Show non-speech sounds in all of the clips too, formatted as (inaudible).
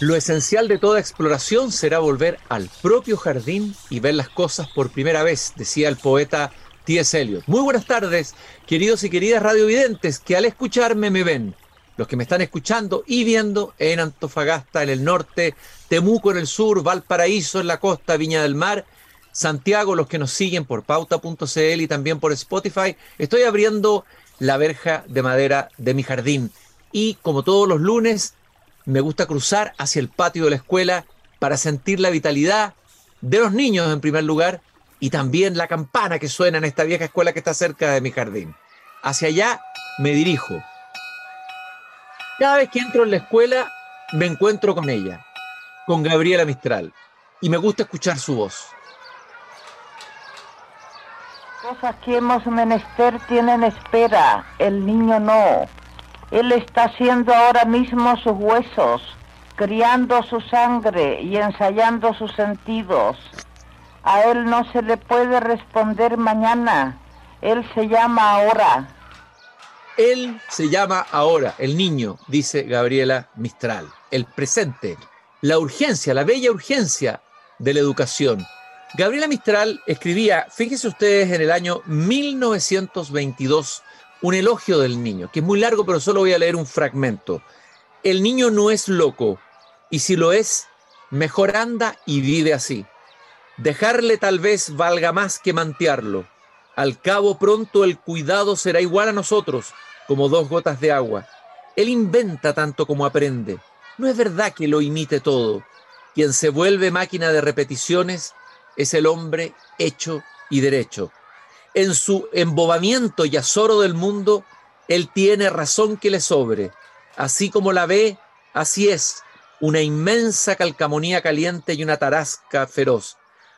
Lo esencial de toda exploración será volver al propio jardín y ver las cosas por primera vez, decía el poeta T.S. Eliot. Muy buenas tardes, queridos y queridas radiovidentes que al escucharme me ven. Los que me están escuchando y viendo en Antofagasta, en el norte, Temuco en el sur, Valparaíso en la costa, Viña del Mar, Santiago, los que nos siguen por pauta.cl y también por Spotify. Estoy abriendo la verja de madera de mi jardín y como todos los lunes me gusta cruzar hacia el patio de la escuela para sentir la vitalidad de los niños en primer lugar y también la campana que suena en esta vieja escuela que está cerca de mi jardín. Hacia allá me dirijo. Cada vez que entro en la escuela me encuentro con ella, con Gabriela Mistral, y me gusta escuchar su voz. Cosas que hemos menester tienen espera, el niño no. Él está haciendo ahora mismo sus huesos, criando su sangre y ensayando sus sentidos. A él no se le puede responder mañana. Él se llama ahora. Él se llama ahora, el niño, dice Gabriela Mistral. El presente, la urgencia, la bella urgencia de la educación. Gabriela Mistral escribía, fíjense ustedes, en el año 1922, un elogio del niño, que es muy largo, pero solo voy a leer un fragmento. El niño no es loco, y si lo es, mejor anda y vive así. Dejarle tal vez valga más que mantearlo. Al cabo pronto el cuidado será igual a nosotros, como dos gotas de agua. Él inventa tanto como aprende. No es verdad que lo imite todo. Quien se vuelve máquina de repeticiones es el hombre hecho y derecho en su embobamiento y azoro del mundo, él tiene razón que le sobre. Así como la ve, así es, una inmensa calcamonía caliente y una tarasca feroz.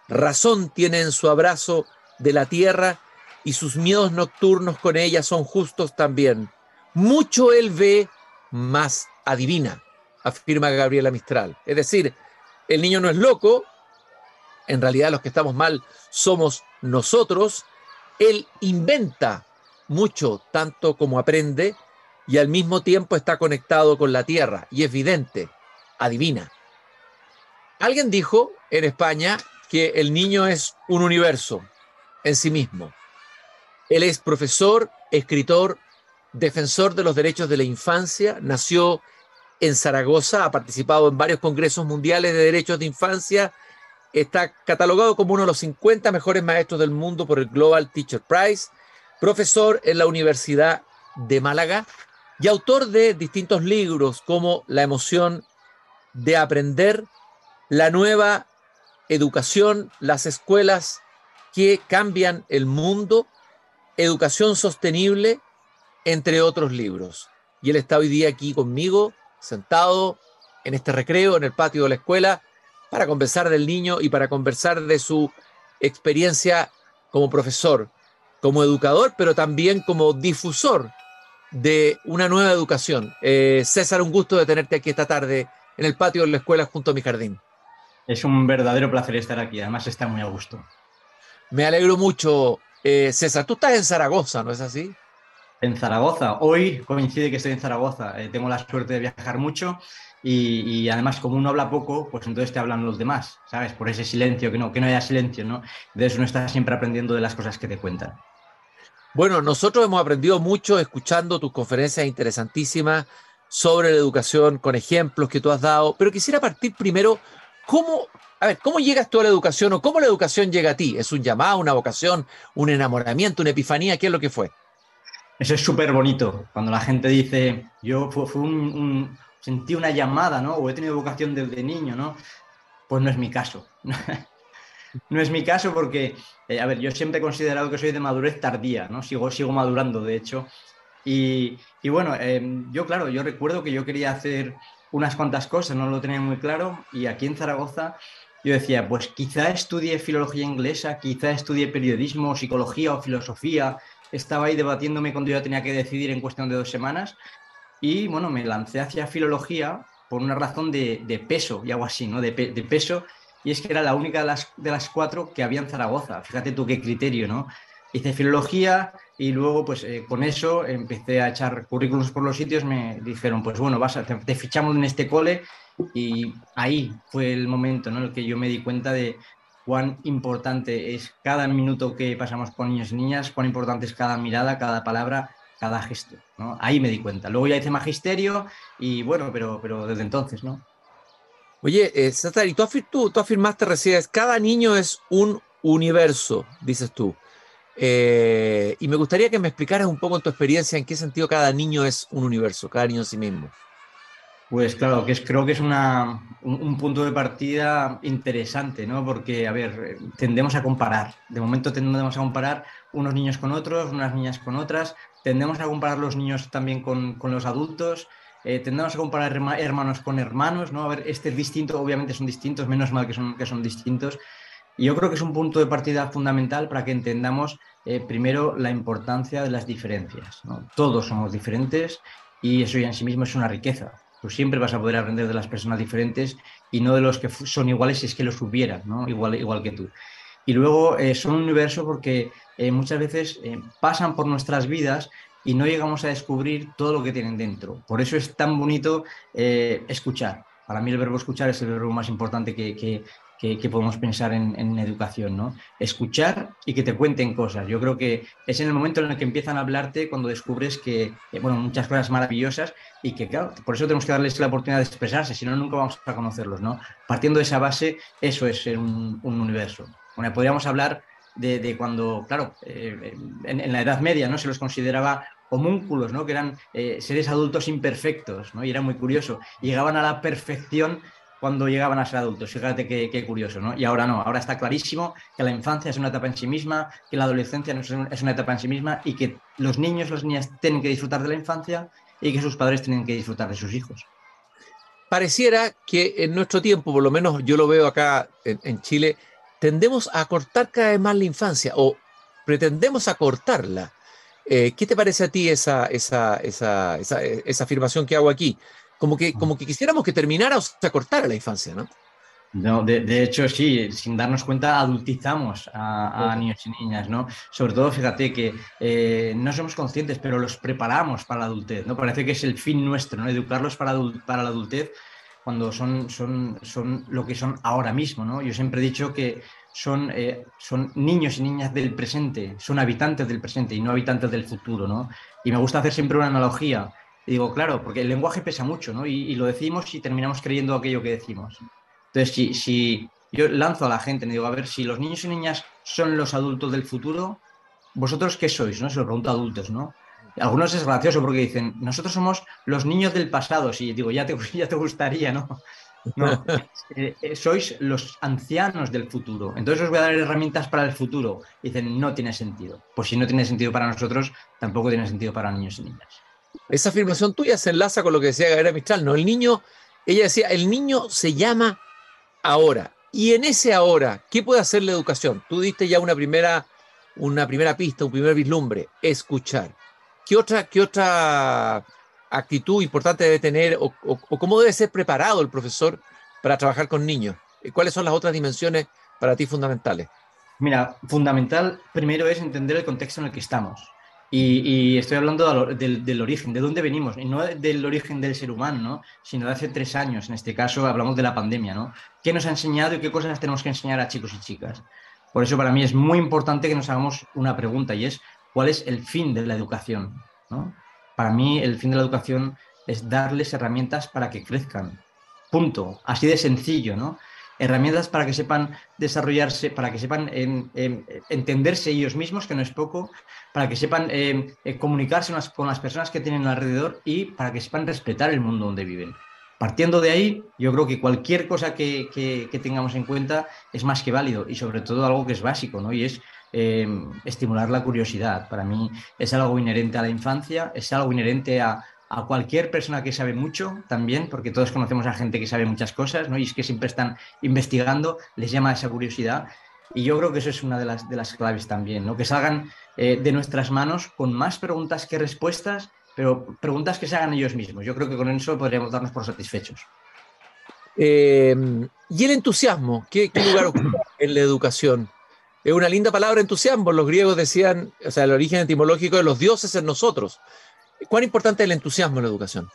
Razón tiene en su abrazo de la tierra y sus miedos nocturnos con ella son justos también. Mucho él ve, más adivina, afirma Gabriela Mistral. Es decir, el niño no es loco, en realidad los que estamos mal somos nosotros, él inventa mucho, tanto como aprende, y al mismo tiempo está conectado con la tierra, y es evidente, adivina. Alguien dijo en España que el niño es un universo en sí mismo. Él es profesor, escritor, defensor de los derechos de la infancia, nació en Zaragoza, ha participado en varios congresos mundiales de derechos de infancia Está catalogado como uno de los 50 mejores maestros del mundo por el Global Teacher Prize, profesor en la Universidad de Málaga y autor de distintos libros como La emoción de aprender, La nueva educación, las escuelas que cambian el mundo, Educación sostenible, entre otros libros. Y él está hoy día aquí conmigo, sentado en este recreo, en el patio de la escuela, para conversar del niño y para conversar de su experiencia como profesor, como educador, pero también como difusor de una nueva educación. Eh, César, un gusto de tenerte aquí esta tarde en el patio de la escuela junto a mi jardín. Es un verdadero placer estar aquí, además está muy a gusto. Me alegro mucho, eh, César. Tú estás en Zaragoza, ¿no es así? En Zaragoza. Hoy coincide que estoy en Zaragoza. Eh, tengo la suerte de viajar mucho y, además, como uno habla poco, pues entonces te hablan los demás, ¿sabes? Por ese silencio, que no, que no haya silencio, ¿no? Entonces uno está siempre aprendiendo de las cosas que te cuentan. Bueno, nosotros hemos aprendido mucho escuchando tus conferencias interesantísimas sobre la educación, con ejemplos que tú has dado, pero quisiera partir primero, ¿cómo, a ver, cómo llegas tú a la educación o cómo la educación llega a ti? ¿Es un llamado, una vocación, un enamoramiento, una epifanía? ¿Qué es lo que fue? Eso es súper bonito, cuando la gente dice, yo fue, un sentí una llamada, ¿no? O he tenido vocación desde niño, ¿no? Pues no es mi caso. (laughs) no es mi caso porque, eh, a ver, yo siempre he considerado que soy de madurez tardía, ¿no? Sigo, sigo madurando, de hecho. Y, bueno, em, yo, claro, yo recuerdo que yo quería hacer unas cuantas cosas, no lo tenía muy claro, y aquí en Zaragoza yo decía, pues quizá estudie filología inglesa, quizá estudie periodismo, psicología o filosofía. Estaba ahí debatiéndome cuando yo tenía que decidir en cuestión de dos semanas y bueno, me lancé hacia filología por una razón de, peso y algo así, ¿no? De, peso. Y es que era la única de las, de las cuatro que había en Zaragoza. Fíjate tú qué criterio, ¿no? hice filología y luego pues eh, con eso empecé a echar currículos por los sitios, me dijeron, pues bueno, vas a, te, fichamos en este cole y ahí fue el momento ¿no? en el que yo me di cuenta de cuán importante es cada minuto que pasamos con niños y niñas, cuán importante es cada mirada, cada palabra, cada gesto. ¿no? Ahí me di cuenta. Luego ya hice magisterio y bueno, pero, pero desde entonces, ¿no? Oye, eh, Satari, tú, tú, tú afirmaste recién, cada niño es un universo, dices tú. Eh, y me gustaría que me explicaras un poco en tu experiencia en qué sentido cada niño es un universo, cada niño en sí mismo. Pues claro, que es, creo que es una, un, punto de partida interesante, ¿no? Porque, a ver, tendemos a comparar. De momento tendemos a comparar unos niños con otros, unas niñas con otras. Tendemos a comparar los niños también con, con los adultos. Eh, tendemos a comparar hermanos con hermanos, ¿no? A ver, este es distinto, obviamente son distintos, menos mal que son, que son distintos. Y yo creo que es un punto de partida fundamental para que entendamos eh, primero la importancia de las diferencias. Todos somos diferentes y eso ya en sí mismo es una riqueza. Tú siempre vas a poder aprender de las personas diferentes y no de los que son iguales si es que los hubieran, ¿no? igual, igual que tú. Y luego eh, son un universo porque eh, muchas veces pasan por nuestras vidas y no llegamos a descubrir todo lo que tienen dentro. Por eso es tan bonito escuchar. Para mí el verbo escuchar es el verbo más importante que, que, que, podemos pensar en, educación, ¿no? Escuchar y que te cuenten cosas. Yo creo que es en el momento en el que empiezan a hablarte cuando descubres que, bueno, muchas cosas maravillosas y que, claro, por eso tenemos que darles la oportunidad de expresarse, si no, nunca vamos a conocerlos, ¿no? Partiendo de esa base, eso es un, universo. Bueno, podríamos hablar de, cuando, claro, eh, en, la Edad Media, ¿no? Se los consideraba homúnculos, ¿no? Que eran eh, seres adultos imperfectos, ¿no? Y era muy curioso. Llegaban a la perfección cuando llegaban a ser adultos. Fíjate qué, curioso, ¿no? Y ahora no, ahora está clarísimo que la infancia es una etapa en sí misma, que la adolescencia es una etapa en sí misma y que los niños, las niñas tienen que disfrutar de la infancia y que sus padres tienen que disfrutar de sus hijos. Pareciera que en nuestro tiempo, por lo menos yo lo veo acá en, Chile, tendemos a cortar cada vez más la infancia o pretendemos acortarla. Eh, ¿Qué te parece a ti esa, esa, esa, esa afirmación que hago aquí? Como que, como que quisiéramos que terminara o se acortara la infancia, ¿no? No, de, hecho, sí, sin darnos cuenta, adultizamos a, niños y niñas, ¿no? Sobre todo, fíjate que eh, no somos conscientes, pero los preparamos para la adultez, ¿no? Parece que es el fin nuestro, ¿no? Educarlos para, para la adultez cuando son, son, son lo que son ahora mismo, ¿no? Yo siempre he dicho que son, eh, son niños y niñas del presente, son habitantes del presente y no habitantes del futuro, ¿no? Y me gusta hacer siempre una analogía y digo, claro, porque el lenguaje pesa mucho, ¿no? Y, lo decimos y terminamos creyendo aquello que decimos. Entonces, si, si yo lanzo a la gente, me digo, a ver, si los niños y niñas son los adultos del futuro, ¿vosotros qué sois? ¿no? Se lo pregunto a adultos, ¿no? Algunos es gracioso porque dicen, nosotros somos los niños del pasado. Sí, digo, ya te, (laughs) ya te gustaría, ¿no? No, (laughs) eh, eh, sois los ancianos del futuro. Entonces os voy a dar herramientas para el futuro. dicen, no tiene sentido. Pues si no tiene sentido para nosotros, tampoco tiene sentido para niños y niñas. Esa afirmación tuya se enlaza con lo que decía Gabriela Mistral, ¿no? El niño, ella decía, el niño se llama ahora. Y en ese ahora, ¿qué puede hacer la educación? Tú diste ya una primera, una primera pista, un primer vislumbre, escuchar. ¿Qué otra, qué otra actitud importante debe tener o, o cómo debe ser preparado el profesor para trabajar con niños? ¿Cuáles son las otras dimensiones para ti fundamentales? Mira, fundamental primero es entender el contexto en el que estamos. Y, estoy hablando del, origen, de dónde venimos, y no del origen del ser humano, ¿no? sino de hace tres años. En este caso hablamos de la pandemia. ¿no? ¿Qué nos ha enseñado y qué cosas tenemos que enseñar a chicos y chicas? Por eso para mí es muy importante que nos hagamos una pregunta y es, ¿cuál es el fin de la educación? ¿no? Para mí el fin de la educación es darles herramientas para que crezcan. Punto. Así de sencillo, ¿no? Herramientas para que sepan desarrollarse, para que sepan entenderse ellos mismos, que no es poco, para que sepan eh, eh, comunicarse con las personas que tienen alrededor y para que sepan respetar el mundo donde viven. Partiendo de ahí, yo creo que cualquier cosa que, tengamos en cuenta es más que válido y sobre todo algo que es básico, ¿no? Y es eh, estimular la curiosidad. Para mí es algo inherente a la infancia, es algo inherente a, a cualquier persona que sabe mucho también, porque todos conocemos a gente que sabe muchas cosas, ¿no? Y es que siempre están investigando, les llama esa curiosidad. Y yo creo que eso es una de las, de las claves también, ¿no? Que salgan eh, de nuestras manos con más preguntas que respuestas, pero preguntas que se hagan ellos mismos. Yo creo que con eso podríamos darnos por satisfechos. Eh, ¿Y el entusiasmo? ¿Qué, lugar ocupa en la educación? Es una linda palabra entusiasmo. Los griegos decían, o sea, el origen etimológico de los dioses en nosotros. ¿Cuán importante es el entusiasmo en la educación?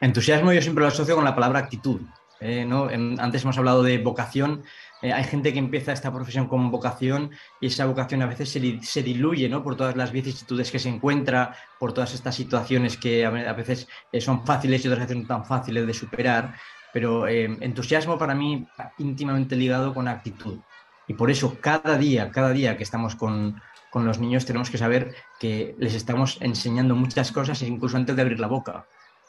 Entusiasmo yo siempre lo asocio con la palabra actitud. Eh, ¿no? antes hemos hablado de vocación. Eh, hay gente que empieza esta profesión con vocación y esa vocación a veces se, diluye ¿no? por todas las vicisitudes que se encuentra, por todas estas situaciones que a, veces eh, son fáciles y otras veces no tan fáciles de superar. Pero entusiasmo para mí íntimamente ligado con actitud. Y por eso cada día, cada día que estamos con, con los niños tenemos que saber que les estamos enseñando muchas cosas incluso antes de abrir la boca.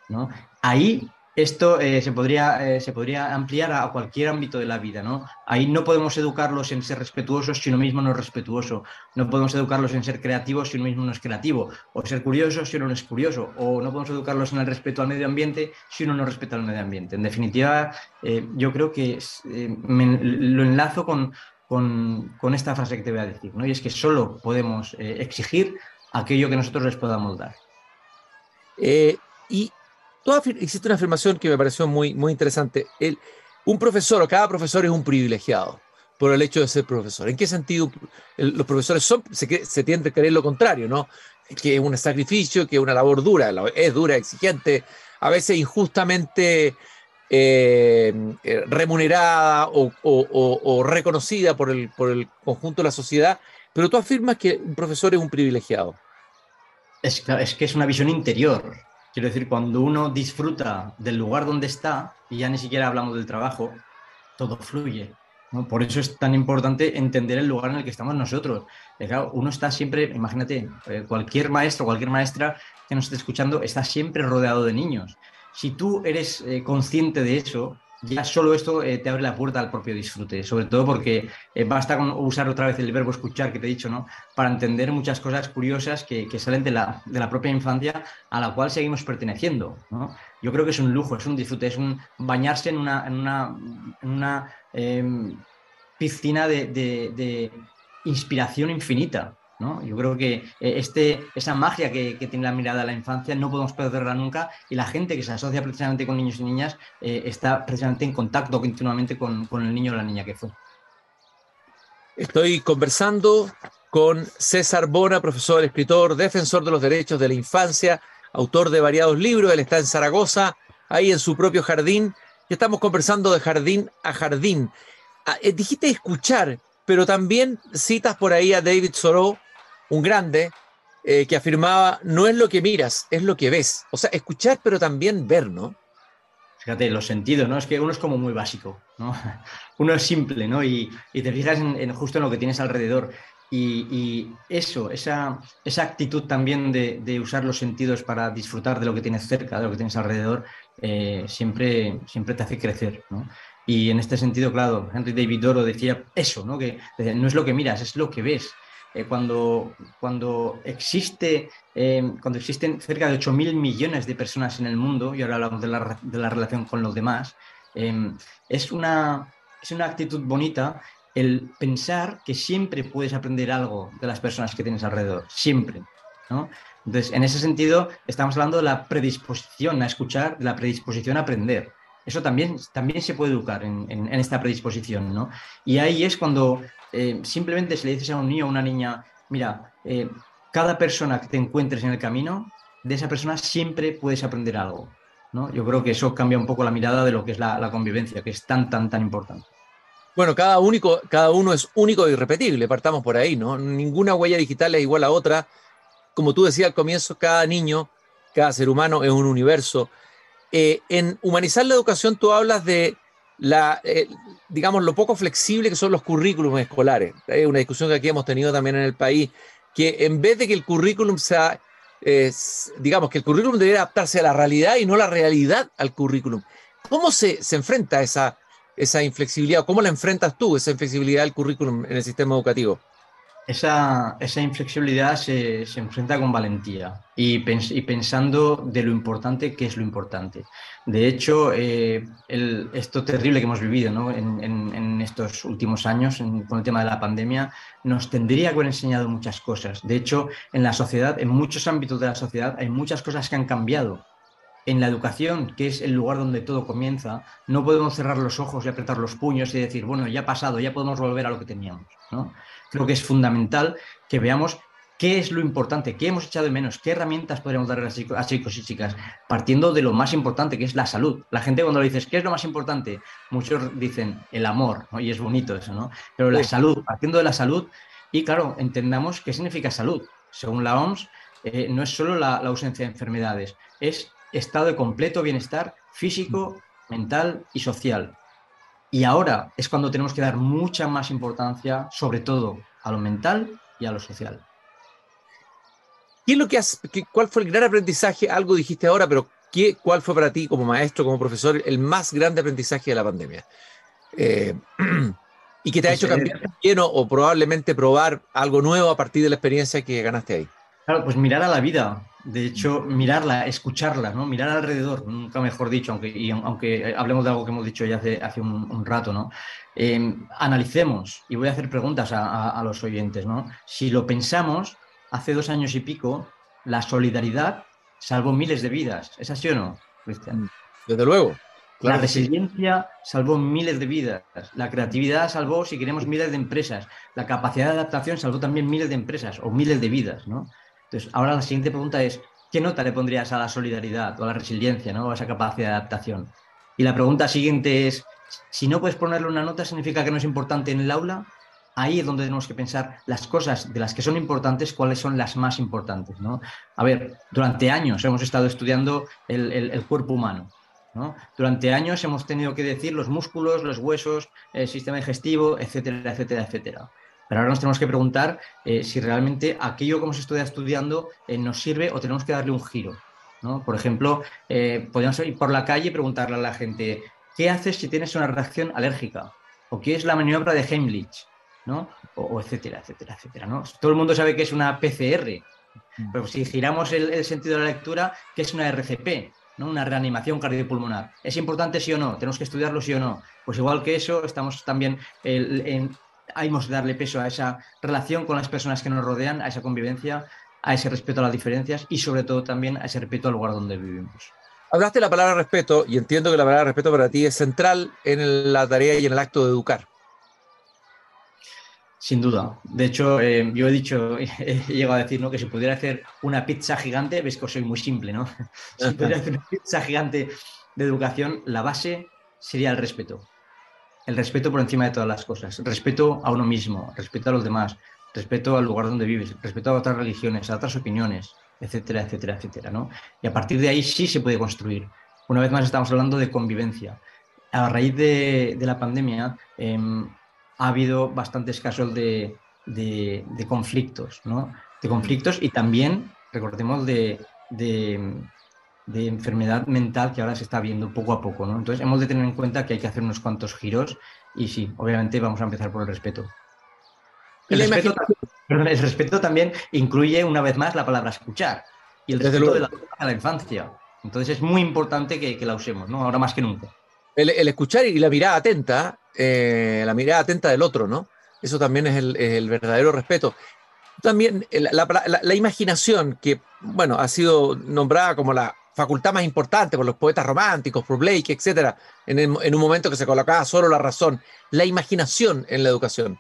¿no? Ahí esto eh, se, podría, eh, se podría ampliar a cualquier ámbito de la vida. ¿no? Ahí no podemos educarlos en ser respetuosos si uno mismo no es respetuoso. No podemos educarlos en ser creativos si uno mismo no es creativo. O ser curiosos si uno no es curioso. O no podemos educarlos en el respeto al medio ambiente si uno no respeta al medio ambiente. En definitiva, eh, yo creo que lo enlazo con, con, esta frase que te voy a decir, ¿no? Y es que solo podemos eh, exigir aquello que nosotros les podamos dar. Eh, y existe una afirmación que me pareció muy, muy interesante. El, un profesor o cada profesor es un privilegiado por el hecho de ser profesor. ¿En qué sentido los profesores se, se tiende a creer lo contrario, ¿no? Que es un sacrificio, que es una labor dura, es dura, exigente, a veces injustamente eh, eh, remunerada o, reconocida por el, por el conjunto de la sociedad, pero tú afirmas que un profesor es un privilegiado. Es, que es una visión interior. Quiero decir, cuando uno disfruta del lugar donde está, y ya ni siquiera hablamos del trabajo, todo fluye. Por eso es tan importante entender el lugar en el que estamos nosotros. uno está siempre, imagínate, eh, cualquier maestro, cualquier maestra que nos esté escuchando está siempre rodeado de niños si tú eres eh, consciente de eso, ya solo esto eh, te abre la puerta al propio disfrute, sobre todo porque eh, basta con usar otra vez el verbo escuchar que te he dicho, ¿no? Para entender muchas cosas curiosas que, salen de la, propia infancia a la cual seguimos perteneciendo, Yo creo que es un lujo, es un disfrute, es un bañarse en una, en una, em, piscina de inspiración infinita. Yo creo que eh, este, esa magia que, tiene la mirada de la infancia no podemos perderla nunca y la gente que se asocia precisamente con niños y niñas eh, está precisamente en contacto continuamente con, el niño o la niña que fue. Estoy conversando con César Bona, profesor, escritor, defensor de los derechos de la infancia, autor de variados libros. Él está en Zaragoza, ahí en su propio jardín, y estamos conversando de jardín a jardín. Ah, eh, dijiste escuchar, pero también citas por ahí a David Thoreau, un grande, eh, que afirmaba, no es lo que miras, es lo que ves. O sea, escuchar, pero también ver, ¿no? Fíjate, los sentidos, ¿no? Es que uno es como muy básico, ¿no? (laughs) Uno es simple, ¿no? Y, te fijas en, justo en lo que tienes alrededor. Y, eso, esa, esa, actitud también de, usar los sentidos para disfrutar de lo que tienes cerca, de lo que tienes alrededor, eh, siempre, siempre te hace crecer, ¿no? Y en este sentido, claro, Henry David Oro decía eso, ¿no? Que no es lo que miras, es lo que ves. Eh, cuando, cuando, existe, eh, cuando existen cerca de 8.000 millones de personas en el mundo, y ahora hablamos de la, de la relación con los demás, eh, es, una, es una actitud bonita el pensar que siempre puedes aprender algo de las personas que tienes alrededor, siempre. ¿no? Entonces, en ese sentido, estamos hablando de la predisposición a escuchar, de la predisposición a aprender. Eso también, también se puede educar en, en, esta predisposición, ¿no? Y ahí es cuando eh, simplemente si le dices a un niño o una niña, mira, eh, cada persona que te encuentres en el camino, de esa persona siempre puedes aprender algo. ¿no? Yo creo que eso cambia un poco la mirada de lo que es la, convivencia, que es tan, tan, tan importante. Bueno, cada, único, cada uno es único e irrepetible, partamos por ahí, ¿no? Ninguna huella digital es igual a otra. Como tú decías al comienzo, cada niño, cada ser humano es un universo. Eh, en Humanizar la Educación tú hablas de la, eh, digamos, lo poco flexible que son los currículums escolares. Es una discusión que aquí hemos tenido también en el país, que en vez de que el currículum sea, digamos, que el currículum debería adaptarse a la realidad y no la realidad al currículum. ¿Cómo se, se enfrenta esa, esa inflexibilidad? ¿Cómo la enfrentas tú, esa inflexibilidad del currículum en el sistema educativo? Esa, esa inflexibilidad se, enfrenta con valentía y, pensando de lo importante que es lo importante. De hecho, eh, esto terrible que hemos vivido ¿no? en, en, estos últimos años con el tema de la pandemia nos tendría que haber enseñado muchas cosas. De hecho, en la sociedad, en muchos ámbitos de la sociedad, hay muchas cosas que han cambiado en la educación, que es el lugar donde todo comienza, no podemos cerrar los ojos y apretar los puños y decir, bueno, ya ha pasado, ya podemos volver a lo que teníamos. ¿no? Creo que es fundamental que veamos qué es lo importante, qué hemos echado de menos, qué herramientas podríamos dar a chicos y chicas, partiendo de lo más importante, que es la salud. La gente cuando le dices, ¿qué es lo más importante? Muchos dicen el amor, y es bonito eso, ¿no? Pero la salud, partiendo de la salud, y claro, entendamos qué significa salud. Según la OMS, eh, no es solo la, ausencia de enfermedades, es estado de completo bienestar físico, mental y social. Y ahora es cuando tenemos que dar mucha más importancia, sobre todo, a lo mental y a lo social. ¿Qué es lo que has, ¿Cuál fue el gran aprendizaje? Algo dijiste ahora, pero ¿qué, ¿cuál fue para ti como maestro, como profesor, el más grande aprendizaje de la pandemia? Eh, (clears throat) y que te ha pues, hecho cambiar lleno o probablemente probar algo nuevo a partir de la experiencia que ganaste ahí. Claro, pues mirar a la vida, de hecho, mirarla, escucharla, ¿no? Mirar alrededor, nunca mejor dicho, aunque, y aunque hablemos de algo que hemos dicho ya hace, hace un, rato, ¿no? Em, analicemos, y voy a hacer preguntas a, a, los oyentes, ¿no? Si lo pensamos, hace dos años y pico, la solidaridad salvó miles de vidas. ¿Es así o no, Cristian? Desde luego la resiliencia salvó miles de vidas, la creatividad salvó, si queremos, miles de empresas, la capacidad de adaptación salvó también miles de empresas o miles de vidas, ¿no? Entonces, ahora la siguiente pregunta es, ¿qué nota le pondrías a la solidaridad o a la resiliencia, ¿no? O a esa capacidad de adaptación? Y la pregunta siguiente es, si no puedes ponerle una nota, ¿significa que no es importante en el aula? Ahí es donde tenemos que pensar las cosas de las que son importantes, cuáles son las más importantes, ¿no? A ver, durante años hemos estado estudiando el cuerpo humano, durante años hemos tenido que decir los músculos, los huesos, el sistema digestivo, etcétera, etcétera, etcétera. Pero ahora nos tenemos que preguntar eh, si realmente aquello que hemos estado estudiando eh, nos sirve o tenemos que darle un giro. Por ejemplo, eh, podríamos ir por la calle y preguntarle a la gente, ¿qué haces si tienes una reacción alérgica? ¿O qué es la maniobra de Heimlich? O, etcétera, etcétera, etcétera. Todo el mundo sabe que es una PCR, mm. pero si giramos el, el sentido de la lectura, ¿qué es una RCP? una reanimación cardiopulmonar. ¿Es importante sí o no? ¿Tenemos que estudiarlo sí o no? Pues igual que eso, estamos también en, hay que darle peso a esa relación con las personas que nos rodean, a esa convivencia, a ese respeto a las diferencias y sobre todo también a ese respeto al lugar donde vivimos. Hablaste de la palabra respeto y entiendo que la palabra respeto para ti es central en la tarea y en el acto de educar. Sin duda. De hecho, eh, yo he dicho, (laughs) he llegado a decir ¿no? que si pudiera hacer una pizza gigante, ves que soy muy simple, ¿no? (laughs) Si pudiera hacer una pizza gigante de educación, la base sería el respeto. El respeto por encima de todas las cosas. Respeto a uno mismo, respeto a los demás, respeto al lugar donde vives, respeto a otras religiones, a otras opiniones, etcétera, etcétera, etcétera, ¿no? Y a partir de ahí sí se puede construir. Una vez más estamos hablando de convivencia. A raíz de, la pandemia, em, ha habido bastantes casos de, conflictos, ¿no? De conflictos y también, recordemos, de, enfermedad mental que ahora se está viendo poco a poco, ¿no? Entonces hemos de tener en cuenta que hay que hacer unos cuantos giros y sí, obviamente vamos a empezar por el respeto. El, respeto, el respeto, también incluye una vez más la palabra escuchar y el respeto de la, a la infancia. Entonces es muy importante que, que la usemos, ¿no? Ahora más que nunca el, escuchar y la mirada atenta, eh, la mirada atenta del otro, ¿no? Eso también es el, verdadero respeto. También la, imaginación, que, bueno, ha sido nombrada como la facultad más importante por los poetas románticos, por Blake, etc., en, un momento que se colocaba solo la razón. La imaginación en la educación.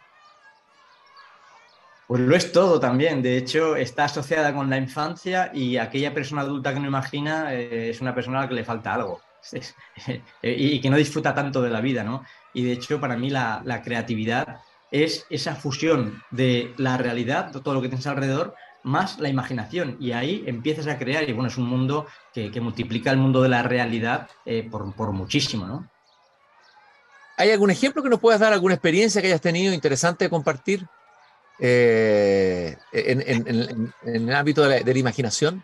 Pues lo es todo también. De hecho, está asociada con la infancia y aquella persona adulta que no imagina eh, es una persona a la que le falta algo. (laughs) y que no disfruta tanto de la vida, ¿no? Y de hecho, para mí la, creatividad es esa fusión de la realidad, de todo lo que tienes alrededor, más la imaginación. Y ahí empiezas a crear, y bueno, es un mundo que, multiplica el mundo de la realidad eh, por, muchísimo, ¿no? ¿Hay algún ejemplo que nos puedas dar, alguna experiencia que hayas tenido interesante de compartir eh, en, el ámbito de la, imaginación?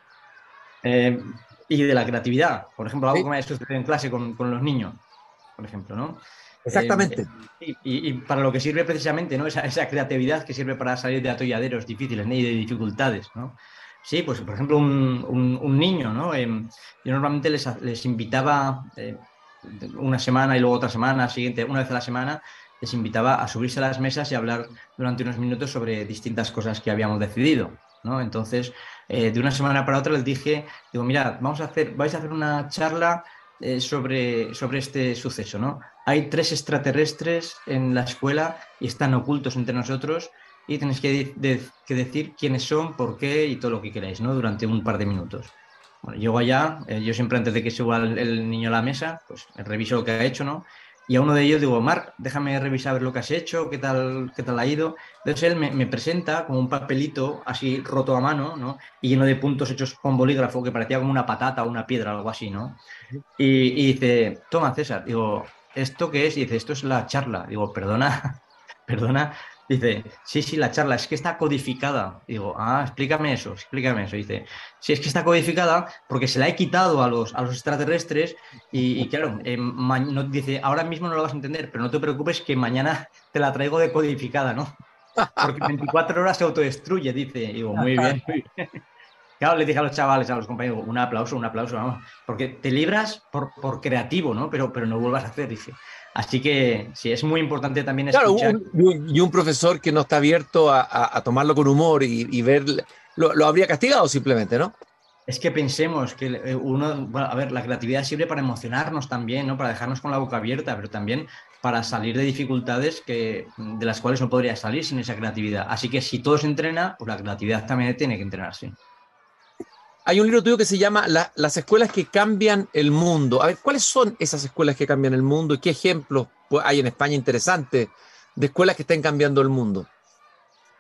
Eh, y de la creatividad. Por ejemplo, algo que me ha sucedido en clase con, los niños, por ejemplo, ¿no? Exactamente. Eh, y, para lo que sirve precisamente, ¿no? Esa, esa, creatividad que sirve para salir de atolladeros difíciles y de dificultades, ¿no? Sí, pues por ejemplo, un, niño, ¿no? Em, yo normalmente les, les invitaba eh, una semana y luego otra semana, siguiente, una vez a la semana, les invitaba a subirse a las mesas y hablar durante unos minutos sobre distintas cosas que habíamos decidido. ¿no? Entonces, eh, de una semana para otra les dije, digo, mira, vamos a hacer, vais a hacer una charla eh, sobre, sobre este suceso, ¿no? Hay tres extraterrestres en la escuela y están ocultos entre nosotros y tenéis que, decir quiénes son, por qué y todo lo que queráis, ¿no? Durante un par de minutos. Bueno, llego allá, eh, yo siempre antes de que suba el, niño a la mesa, pues reviso lo que ha hecho, ¿no? Y a uno de ellos digo, Marc, déjame revisar lo que has hecho, qué tal, qué tal ha ido. Entonces él me, presenta como un papelito así roto a mano, ¿no? Y lleno de puntos hechos con bolígrafo que parecía como una patata o una piedra, algo así, ¿no? Y, y dice, toma César, digo, ¿esto qué es? Y dice, esto es la charla. Digo, perdona, (laughs) perdona, Dice, sí, sí, la charla es que está codificada. Digo, ah, explícame eso, explícame eso. Dice, sí, es que está codificada porque se la he quitado a los, a los extraterrestres y, claro, eh, no, dice, ahora mismo no lo vas a entender, pero no te preocupes que mañana te la traigo decodificada, ¿no? Porque 24 horas se autodestruye, dice. Digo, muy bien, muy (laughs) bien. Claro, le dije a los chavales, a los compañeros, un aplauso, un aplauso, vamos, porque te libras por, por creativo, ¿no? Pero, pero no vuelvas a hacer, dice. Así que sí, es muy importante también escuchar. y un profesor que no está abierto a, tomarlo con humor y, ver, lo, habría castigado simplemente, ¿no? Es que pensemos que eh, uno, bueno, a ver, la creatividad sirve para emocionarnos también, ¿no? Para dejarnos con la boca abierta, pero también para salir de dificultades que, de las cuales no podría salir sin esa creatividad. Así que si todo se entrena, pues la creatividad también tiene que entrenarse. Hay un libro tuyo que se llama Las escuelas que cambian el mundo. A ver, ¿cuáles son esas escuelas que cambian el mundo y qué ejemplos hay en España interesantes de escuelas que estén cambiando el mundo?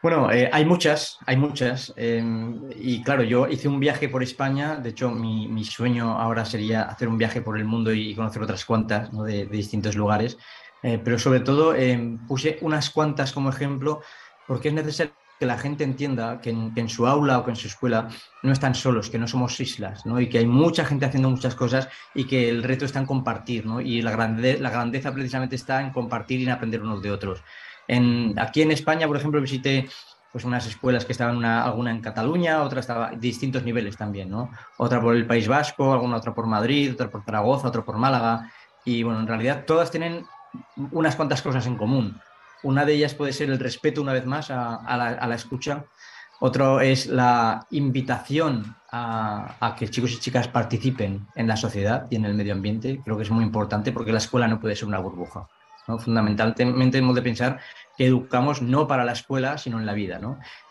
Bueno, eh, hay muchas, hay muchas. Em, y claro, yo hice un viaje por España. De hecho, mi, sueño ahora sería hacer un viaje por el mundo y conocer otras cuantas de, distintos lugares. Eh, pero sobre todo em, puse unas cuantas como ejemplo porque es necesario que la gente entienda que en, su aula o que en su escuela no están solos, que no somos islas, ¿no? Y que hay mucha gente haciendo muchas cosas y que el reto está en compartir, ¿no? Y la, grande, la grandeza precisamente está en compartir y en aprender unos de otros. En, aquí en España, por ejemplo, visité pues unas escuelas que estaban una, alguna en Cataluña, otra estaba distintos niveles también, ¿no? Otra por el País Vasco, alguna otra por Madrid, otra por Zaragoza, otra por Málaga. Y bueno, en realidad todas tienen unas cuantas cosas en común. Una de ellas puede ser el respeto, una vez más, a, la, escucha. Otro es la invitación a, que chicos y chicas participen en la sociedad y en el medio ambiente. Creo que es muy importante porque la escuela no puede ser una burbuja. Fundamentalmente hemos de pensar que educamos no para la escuela, sino en la vida.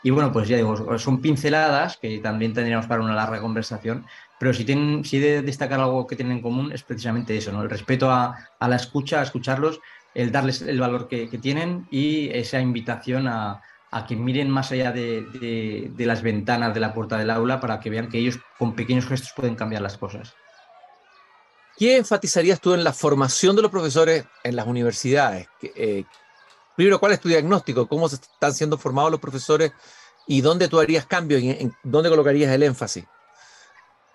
Y bueno, pues ya digo, son pinceladas que también tendríamos para una larga conversación, pero si, tienen, si de destacar algo que tienen en común es precisamente eso, ¿no? el respeto a, a la escucha, a escucharlos el darles el valor que, tienen y esa invitación a, que miren más allá de, las ventanas de la puerta del aula para que vean que ellos con pequeños gestos pueden cambiar las cosas. ¿Qué enfatizarías tú en la formación de los profesores en las universidades? Eh, primero, ¿cuál es tu diagnóstico? ¿Cómo se están siendo formados los profesores? ¿Y dónde tú harías cambios? en dónde colocarías el énfasis?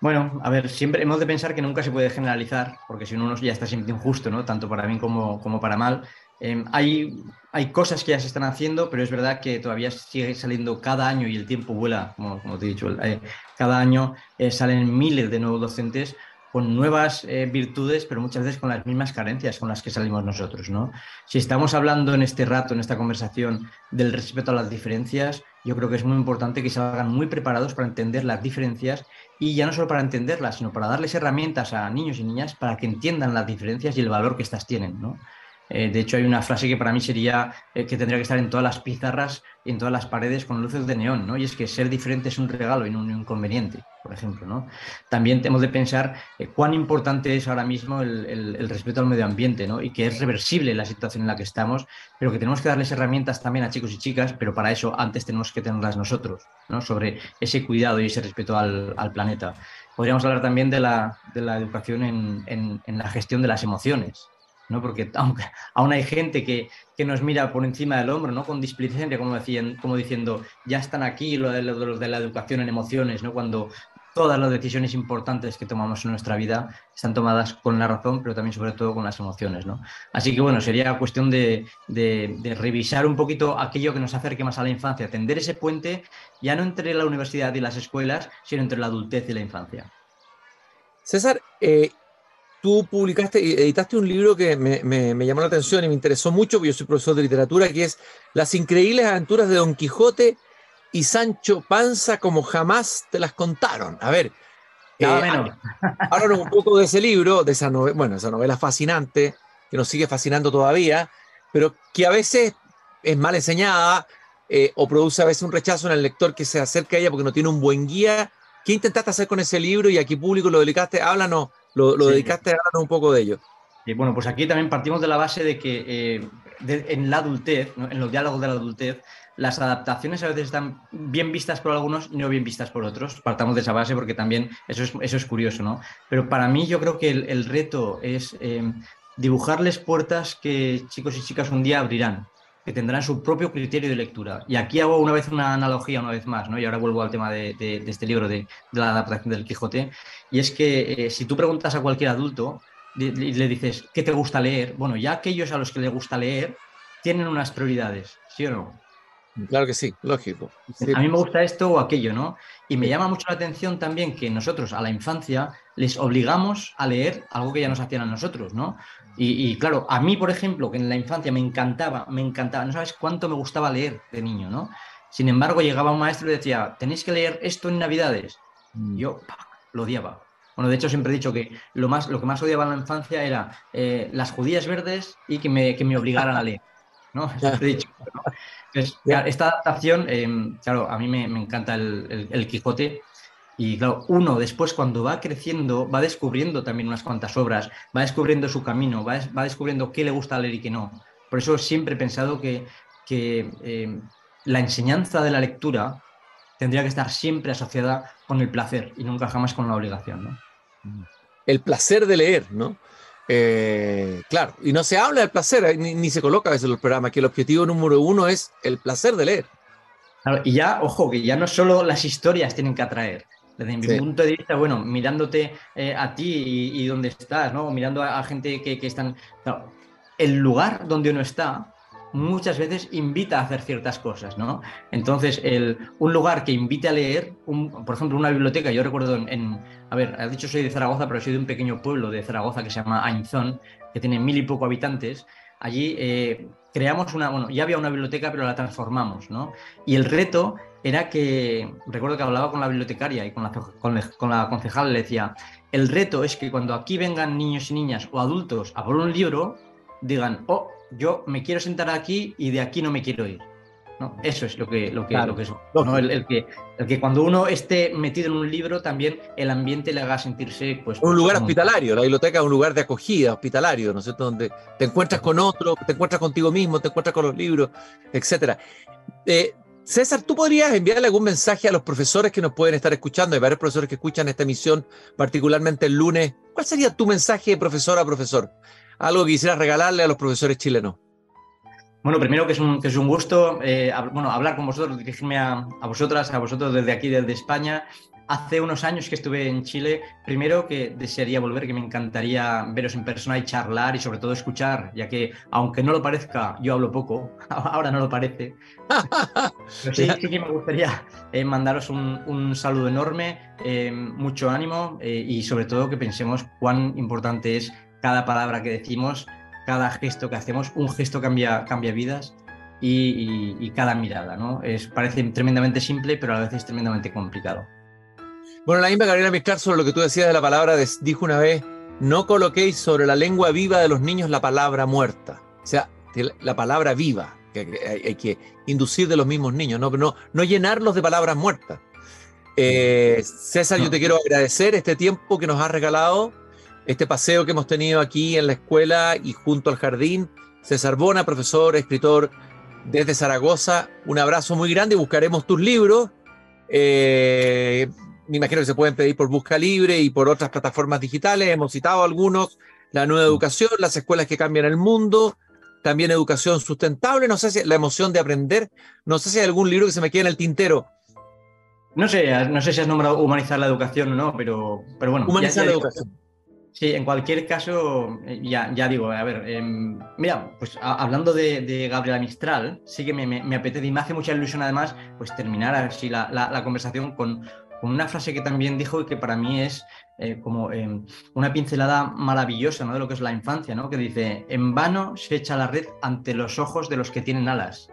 Bueno, a ver, siempre hemos de pensar que nunca se puede generalizar, porque si no uno ya está siempre injusto, ¿no? Tanto para bien como, como para mal. Em, hay, hay cosas que ya se están haciendo, pero es verdad que todavía sigue saliendo cada año y el tiempo vuela, como, te he dicho, eh, cada año eh, salen miles de nuevos docentes con nuevas eh, virtudes, pero muchas veces con las mismas carencias con las que salimos nosotros, ¿no? Si estamos hablando en este rato, en esta conversación, del respeto a las diferencias, yo creo que es muy importante que salgan muy preparados para entender las diferencias y ya no solo para entenderlas, sino para darles herramientas a niños y niñas para que entiendan las diferencias y el valor que éstas tienen, ¿no? Eh, de hecho, hay una frase que para mí sería eh, que tendría que estar en todas las pizarras y en todas las paredes con luces de neón, ¿no? Y es que ser diferente es un regalo y no un inconveniente, por ejemplo, ¿no? También tenemos de pensar eh, cuán importante es ahora mismo el, respeto al medio ambiente, ¿no? Y que es reversible la situación en la que estamos, pero que tenemos que darles herramientas también a chicos y chicas, pero para eso antes tenemos que tenerlas nosotros, ¿no? Sobre ese cuidado y ese respeto al, planeta. Podríamos hablar también de la, educación en la gestión de las emociones, ¿no? Porque (laughs) aunque, aún hay gente que, nos mira por encima del hombro, ¿no? Con displicencia, como, decían, como diciendo, ya están aquí los de, de, la educación en emociones, ¿no? Cuando todas las decisiones importantes que tomamos en nuestra vida están tomadas con la razón, pero también sobre todo con las emociones, ¿no? Así que bueno, sería cuestión de, de, revisar un poquito aquello que nos acerque más a la infancia, tender ese puente ya no entre la universidad y las escuelas, sino entre la adultez y la infancia. César, eh, tú publicaste y editaste un libro que me, llamó la atención y me interesó mucho, porque yo soy profesor de literatura, que es Las increíbles aventuras de Don Quijote y Sancho Panza como jamás te las contaron. A ver, eh, menos. háblanos un poco de ese libro, de esa novela, bueno, esa novela fascinante, que nos sigue fascinando todavía, pero que a veces es mal enseñada eh, o produce a veces un rechazo en el lector que se acerca a ella porque no tiene un buen guía. ¿Qué intentaste hacer con ese libro y a qué público lo dedicaste? Háblanos, lo, dedicaste, háblanos un poco de ello. Y bueno, pues aquí también partimos de la base de que eh, en la adultez, en los diálogos de la adultez, las adaptaciones a veces están bien vistas por algunos y no bien vistas por otros. Partamos de esa base porque también eso es, eso es curioso, ¿no? Pero para mí yo creo que el, reto es eh, dibujarles puertas que chicos y chicas un día abrirán, que tendrán su propio criterio de lectura. Y aquí hago una vez una analogía, una vez más, ¿no? Y ahora vuelvo al tema de, este libro, de, la adaptación del Quijote. Y es que eh, si tú preguntas a cualquier adulto y le dices, ¿qué te gusta leer? Bueno, ya aquellos a los que les gusta leer tienen unas prioridades, ¿sí o no? Claro que sí, lógico. A mí me gusta esto o aquello, ¿no? Y me llama mucho la atención también que nosotros a la infancia les obligamos a leer algo que ya nos hacían a nosotros, ¿no? Y, claro, a mí, por ejemplo, que en la infancia me encantaba, me encantaba, no sabes cuánto me gustaba leer de niño, ¿no? Sin embargo, llegaba un maestro y decía, tenéis que leer esto en Navidades. Mm. Yo lo odiaba. Bueno, de hecho siempre he dicho que lo, más, lo que más odiaba en la infancia era eh, las judías verdes y que me, que me obligaran a leer. ¿no? (laughs) Siempre he dicho. Esta adaptación, em, claro, a mí me, encanta el, Quijote. Y claro, uno después cuando va creciendo, va descubriendo también unas cuantas obras, va descubriendo su camino, va, va descubriendo qué le gusta leer y qué no. Por eso siempre he pensado que, que em, la enseñanza de la lectura tendría que estar siempre asociada con el placer y nunca jamás con la obligación. ¿no? El placer de leer, ¿no? Eh, claro, y no se habla del placer, eh, ni, se coloca a veces en los programas, que el objetivo número uno es el placer de leer. y ya, ojo, que ya no solo las historias tienen que atraer. Desde mi punto de vista, bueno, mirándote eh, a ti y, dónde estás, ¿no? Mirando a, gente que, que están. el lugar donde uno está muchas veces invita a hacer ciertas cosas, ¿no? Entonces, el, un lugar que invite a leer, por ejemplo, una biblioteca, yo recuerdo en, a ver, has dicho soy de Zaragoza, pero soy de un pequeño pueblo de Zaragoza que se llama Ainzón, que tiene mil y poco habitantes. Allí eh, creamos una, bueno, ya había una biblioteca, pero la transformamos, ¿no? Y el reto era que, recuerdo que hablaba con la bibliotecaria y con la, con, la concejal, le decía, el reto es que cuando aquí vengan niños y niñas o adultos a por un libro, digan, oh, yo me quiero sentar aquí y de aquí no me quiero ir. ¿no? Eso es lo que, lo que, lo que es. El, que, el que cuando uno esté metido en un libro, también el ambiente le haga sentirse. Pues, un lugar hospitalario, la biblioteca es un lugar de acogida, hospitalario, ¿no es cierto? Donde te encuentras con otro, te encuentras contigo mismo, te encuentras con los libros, etc. Eh, César, ¿tú podrías enviarle algún mensaje a los profesores que nos pueden estar escuchando? Hay varios profesores que escuchan esta emisión, particularmente el lunes. ¿Cuál sería tu mensaje de profesor a profesor? Algo que quisieras regalarle a los profesores chilenos. Bueno, primero que es un, que es un gusto eh, bueno, hablar con vosotros, dirigirme a, a, vosotras, a vosotros desde aquí, desde España. Hace unos años que estuve en Chile, primero que desearía volver, que me encantaría veros en persona y charlar y sobre todo escuchar, ya que aunque no lo parezca, yo hablo poco, (laughs) ahora no lo parece. (laughs) Pero sí, sí que me gustaría eh, mandaros un, un, saludo enorme, eh, mucho ánimo y sobre todo que pensemos cuán importante es cada palabra que decimos, cada gesto que hacemos, un gesto cambia, cambia vidas y, cada mirada, ¿no? Es, parece tremendamente simple, pero a veces es tremendamente complicado. Bueno, la misma Gabriela Mezcar sobre lo que tú decías de la palabra, dijo una vez, no coloquéis sobre la lengua viva de los niños la palabra muerta. O sea, la palabra viva, que hay, que inducir de los mismos niños, no, no, no llenarlos de palabras muertas. Eh, César, yo te quiero agradecer este tiempo que nos has regalado este paseo que hemos tenido aquí en la escuela y junto al jardín. César Bona, profesor, escritor desde Zaragoza, un abrazo muy grande. Buscaremos tus libros. Eh, me imagino que se pueden pedir por Busca Libre y por otras plataformas digitales. Hemos citado algunos. La nueva educación, las escuelas que cambian el mundo, también educación sustentable. No sé si la emoción de aprender. No sé si hay algún libro que se me quede en el tintero. No sé, no sé si has nombrado humanizar la educación o no, pero, pero bueno. Humanizar la educación. Sí, en cualquier caso, eh, ya, ya digo, a ver, em, mira, pues hablando de, Gabriela Mistral, sí que me, me, apetece y me hace mucha ilusión además, pues terminar así la, la, conversación con, con, una frase que también dijo y que para mí es eh, como em, una pincelada maravillosa ¿no? de lo que es la infancia, ¿no? que dice, en vano se echa la red ante los ojos de los que tienen alas.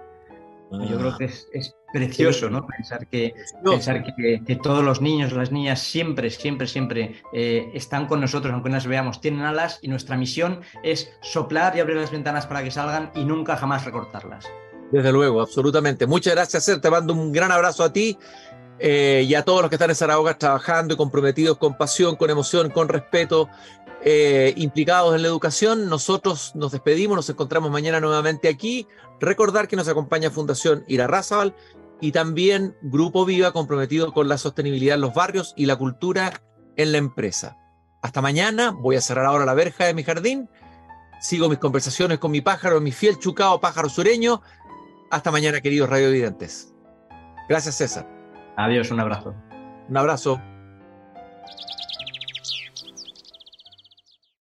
Yo creo que es, precioso, ¿no? Pensar, que, pensar que, todos los niños, las niñas siempre, siempre, siempre eh, están con nosotros, aunque no las veamos, tienen alas y nuestra misión es soplar y abrir las ventanas para que salgan y nunca jamás recortarlas. Desde luego, absolutamente. Muchas gracias, Ser. Te mando un gran abrazo a ti eh, y a todos los que están en Zaragoza trabajando y comprometidos con pasión, con emoción, con respeto, eh, implicados en la educación. Nosotros nos despedimos, nos encontramos mañana nuevamente aquí. Recordar que nos acompaña Fundación Irarrázaval y también Grupo Viva comprometido con la sostenibilidad en los barrios y la cultura en la empresa. Hasta mañana, voy a cerrar ahora la verja de mi jardín. Sigo mis conversaciones con mi pájaro, mi fiel chucao pájaro sureño. Hasta mañana, queridos radiovidentes. Gracias, César. Adiós, un abrazo. Un abrazo.